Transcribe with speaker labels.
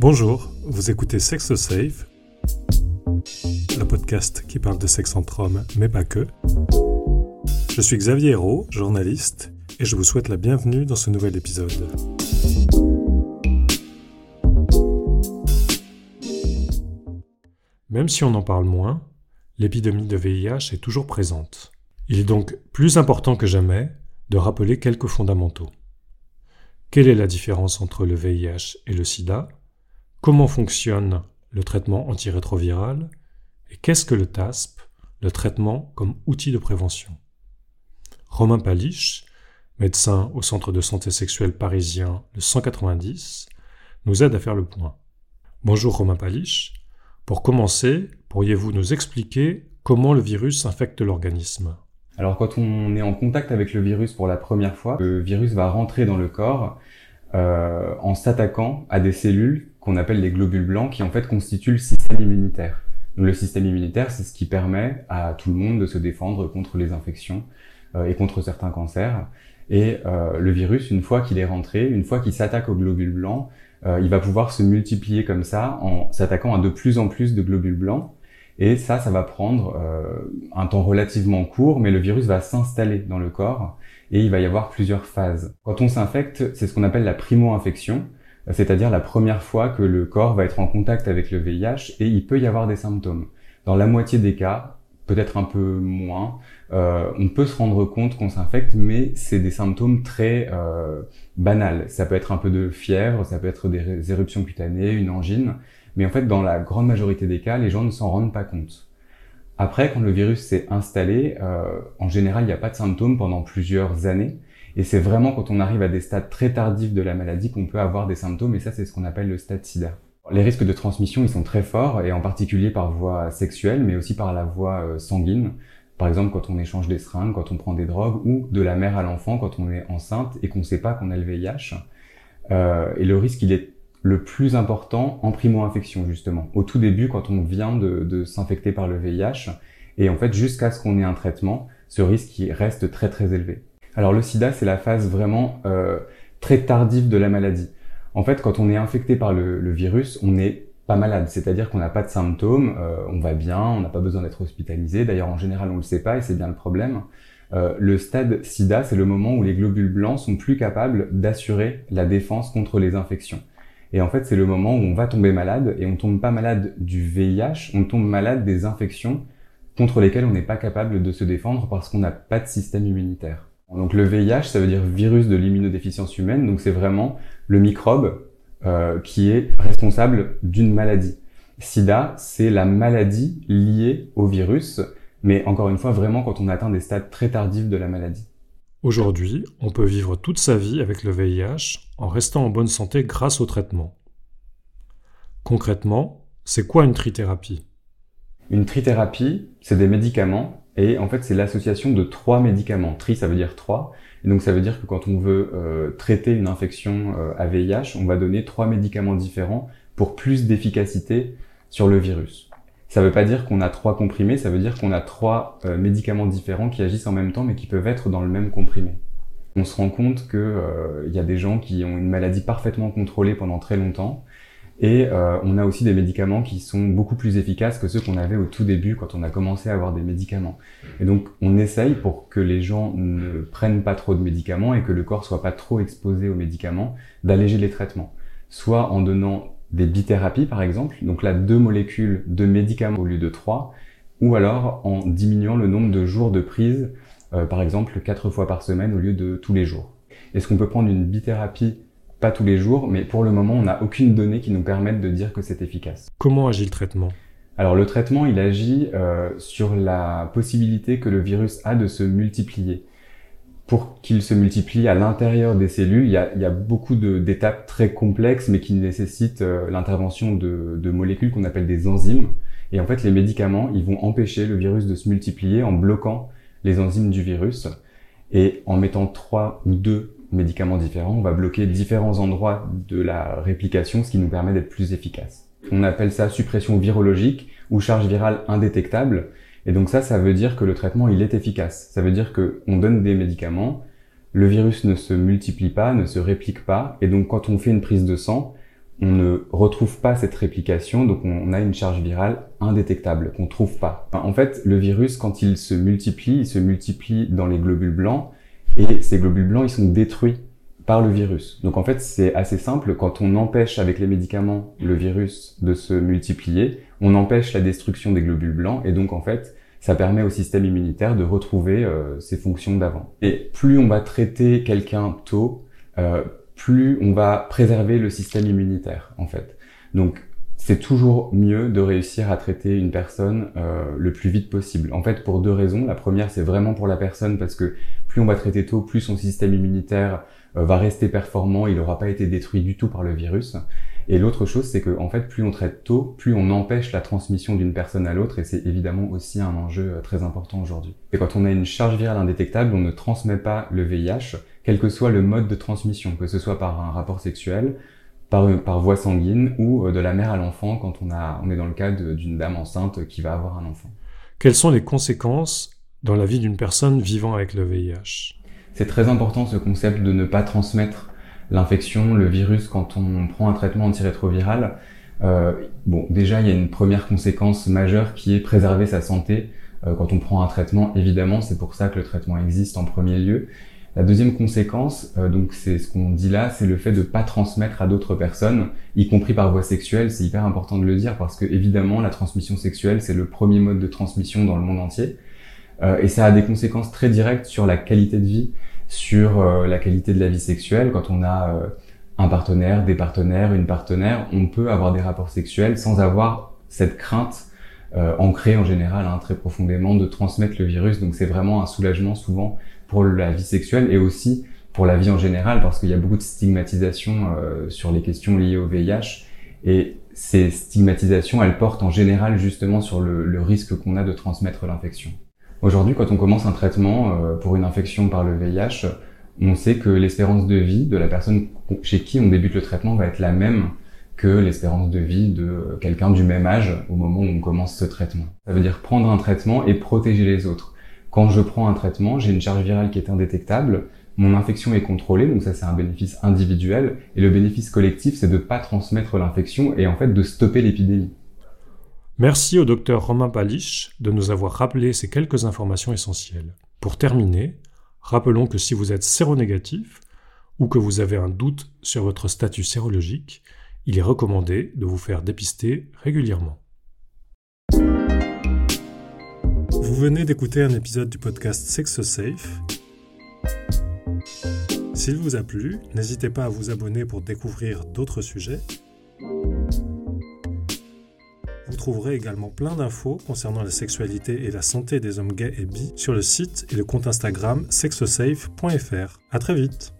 Speaker 1: Bonjour, vous écoutez Sex Safe, le podcast qui parle de sexe entre hommes, mais pas que. Je suis Xavier Hérault, journaliste, et je vous souhaite la bienvenue dans ce nouvel épisode. Même si on en parle moins, l'épidémie de VIH est toujours présente. Il est donc plus important que jamais de rappeler quelques fondamentaux. Quelle est la différence entre le VIH et le sida? Comment fonctionne le traitement antirétroviral Et qu'est-ce que le TASP, le traitement comme outil de prévention? Romain Paliche, médecin au centre de santé sexuelle parisien le 190, nous aide à faire le point. Bonjour Romain Paliche. Pour commencer, pourriez-vous nous expliquer comment le virus infecte l'organisme?
Speaker 2: Alors quand on est en contact avec le virus pour la première fois, le virus va rentrer dans le corps euh, en s'attaquant à des cellules qu'on appelle les globules blancs qui en fait constituent le système immunitaire. Donc le système immunitaire, c'est ce qui permet à tout le monde de se défendre contre les infections euh, et contre certains cancers. Et euh, le virus, une fois qu'il est rentré, une fois qu'il s'attaque aux globules blancs, euh, il va pouvoir se multiplier comme ça en s'attaquant à de plus en plus de globules blancs. Et ça, ça va prendre euh, un temps relativement court, mais le virus va s'installer dans le corps et il va y avoir plusieurs phases. Quand on s'infecte, c'est ce qu'on appelle la primo-infection, c'est-à-dire la première fois que le corps va être en contact avec le VIH et il peut y avoir des symptômes. Dans la moitié des cas, peut-être un peu moins, euh, on peut se rendre compte qu'on s'infecte, mais c'est des symptômes très euh, banals. Ça peut être un peu de fièvre, ça peut être des éruptions cutanées, une angine, mais en fait, dans la grande majorité des cas, les gens ne s'en rendent pas compte. Après, quand le virus s'est installé, euh, en général, il n'y a pas de symptômes pendant plusieurs années. Et c'est vraiment quand on arrive à des stades très tardifs de la maladie qu'on peut avoir des symptômes, et ça, c'est ce qu'on appelle le stade sida. Les risques de transmission, ils sont très forts, et en particulier par voie sexuelle, mais aussi par la voie euh, sanguine. Par exemple, quand on échange des seringues, quand on prend des drogues, ou de la mère à l'enfant quand on est enceinte et qu'on ne sait pas qu'on a le VIH. Euh, et le risque, il est le plus important en primo-infection justement. Au tout début, quand on vient de, s'infecter par le VIH, et en fait jusqu'à ce qu'on ait un traitement, ce risque reste très très élevé. Alors le SIDA, c'est la phase vraiment euh, très tardive de la maladie. En fait, quand on est infecté par le, virus, on n'est pas malade, c'est-à-dire qu'on n'a pas de symptômes, euh, on va bien, on n'a pas besoin d'être hospitalisé. D'ailleurs, en général, on le sait pas et c'est bien le problème. Euh, le stade SIDA, c'est le moment où les globules blancs sont plus capables d'assurer la défense contre les infections. Et en fait, c'est le moment où on va tomber malade et on tombe pas malade du VIH, on tombe malade des infections contre lesquelles on n'est pas capable de se défendre parce qu'on n'a pas de système immunitaire. Donc le VIH, ça veut dire virus de l'immunodéficience humaine, donc c'est vraiment le microbe euh, qui est responsable d'une maladie. SIDA, c'est la maladie liée au virus, mais encore une fois, vraiment quand on atteint des stades très tardifs de la maladie.
Speaker 1: Aujourd'hui, on peut vivre toute sa vie avec le VIH en restant en bonne santé grâce au traitement. Concrètement, c'est quoi une trithérapie?
Speaker 2: Une trithérapie, c'est des médicaments et en fait c'est l'association de trois médicaments. Tri, ça veut dire trois. Et donc ça veut dire que quand on veut euh, traiter une infection euh, à VIH, on va donner trois médicaments différents pour plus d'efficacité sur le virus. Ça ne veut pas dire qu'on a trois comprimés, ça veut dire qu'on a trois euh, médicaments différents qui agissent en même temps mais qui peuvent être dans le même comprimé. On se rend compte qu'il euh, y a des gens qui ont une maladie parfaitement contrôlée pendant très longtemps et euh, on a aussi des médicaments qui sont beaucoup plus efficaces que ceux qu'on avait au tout début quand on a commencé à avoir des médicaments. Et donc on essaye pour que les gens ne prennent pas trop de médicaments et que le corps soit pas trop exposé aux médicaments, d'alléger les traitements. Soit en donnant des bithérapies par exemple, donc là deux molécules de médicaments au lieu de trois, ou alors en diminuant le nombre de jours de prise, euh, par exemple quatre fois par semaine au lieu de tous les jours. Est-ce qu'on peut prendre une bithérapie pas tous les jours, mais pour le moment on n'a aucune donnée qui nous permette de dire que c'est efficace.
Speaker 1: Comment agit le traitement?
Speaker 2: Alors le traitement, il agit euh, sur la possibilité que le virus a de se multiplier pour qu'il se multiplie à l'intérieur des cellules, il y a, il y a beaucoup d'étapes très complexes, mais qui nécessitent euh, l'intervention de, de, molécules qu'on appelle des enzymes. Et en fait, les médicaments, ils vont empêcher le virus de se multiplier en bloquant les enzymes du virus. Et en mettant trois ou deux médicaments différents, on va bloquer différents endroits de la réplication, ce qui nous permet d'être plus efficace. On appelle ça suppression virologique ou charge virale indétectable. Et donc ça, ça veut dire que le traitement, il est efficace. Ça veut dire qu'on donne des médicaments, le virus ne se multiplie pas, ne se réplique pas, et donc quand on fait une prise de sang, on ne retrouve pas cette réplication, donc on a une charge virale indétectable qu'on trouve pas. en fait, le virus, quand il se multiplie, il se multiplie dans les globules blancs, et ces globules blancs, ils sont détruits par le virus. Donc en fait, c'est assez simple. Quand on empêche avec les médicaments le virus de se multiplier, on empêche la destruction des globules blancs, et donc en fait, ça permet au système immunitaire de retrouver euh, ses fonctions d'avant. Et plus on va traiter quelqu'un tôt, euh, plus on va préserver le système immunitaire en fait. Donc c'est toujours mieux de réussir à traiter une personne euh, le plus vite possible. En fait, pour deux raisons. La première, c'est vraiment pour la personne parce que plus on va traiter tôt, plus son système immunitaire euh, va rester performant, il n'aura pas été détruit du tout par le virus. Et l'autre chose, c'est que en fait, plus on traite tôt, plus on empêche la transmission d'une personne à l'autre, et c'est évidemment aussi un enjeu euh, très important aujourd'hui. Et quand on a une charge virale indétectable, on ne transmet pas le VIH, quel que soit le mode de transmission, que ce soit par un rapport sexuel, par, par voie sanguine ou euh, de la mère à l'enfant quand on, a, on est dans le cas d'une dame enceinte qui va avoir un enfant.
Speaker 1: Quelles sont les conséquences dans la vie d'une personne vivant avec le VIH
Speaker 2: C'est très important ce concept de ne pas transmettre l'infection, le virus, quand on prend un traitement antirétroviral, euh, bon, déjà, il y a une première conséquence majeure qui est préserver sa santé euh, quand on prend un traitement. Évidemment, c'est pour ça que le traitement existe en premier lieu. La deuxième conséquence, euh, donc c'est ce qu'on dit là, c'est le fait de pas transmettre à d'autres personnes, y compris par voie sexuelle. C'est hyper important de le dire parce que évidemment, la transmission sexuelle, c'est le premier mode de transmission dans le monde entier, euh, et ça a des conséquences très directes sur la qualité de vie sur euh, la qualité de la vie sexuelle. Quand on a euh, un partenaire, des partenaires, une partenaire, on peut avoir des rapports sexuels sans avoir cette crainte ancrée en général hein, très profondément de transmettre le virus. Donc c'est vraiment un soulagement souvent pour la vie sexuelle et aussi pour la vie en général parce qu'il y a beaucoup de stigmatisation sur les questions liées au VIH et ces stigmatisations, elles portent en général justement sur le, le risque qu'on a de transmettre l'infection. Aujourd'hui, quand on commence un traitement euh, pour une infection par le VIH, on sait que l'espérance de vie de la personne chez qui on débute le traitement va être la même que l'espérance de vie de quelqu'un du même âge au moment où on commence ce traitement. Ça veut dire prendre un traitement et protéger les autres. Quand je prends un traitement, j'ai une charge virale qui est indétectable, mon infection est contrôlée, donc ça c'est un bénéfice individuel, et le bénéfice collectif c'est de ne pas transmettre l'infection et en fait de stopper l'épidémie.
Speaker 1: Merci au docteur Romain Palich de nous avoir rappelé ces quelques informations essentielles. Pour terminer, rappelons que si vous êtes séronégatif ou que vous avez un doute sur votre statut sérologique, il est recommandé de vous faire dépister régulièrement. Venez d'écouter un épisode du podcast Sex Safe. S'il vous a plu, n'hésitez pas à vous abonner pour découvrir d'autres sujets vous trouverez également plein d'infos concernant la sexualité et la santé des hommes gays et bi sur le site et le compte Instagram sexosafe.fr. À très vite.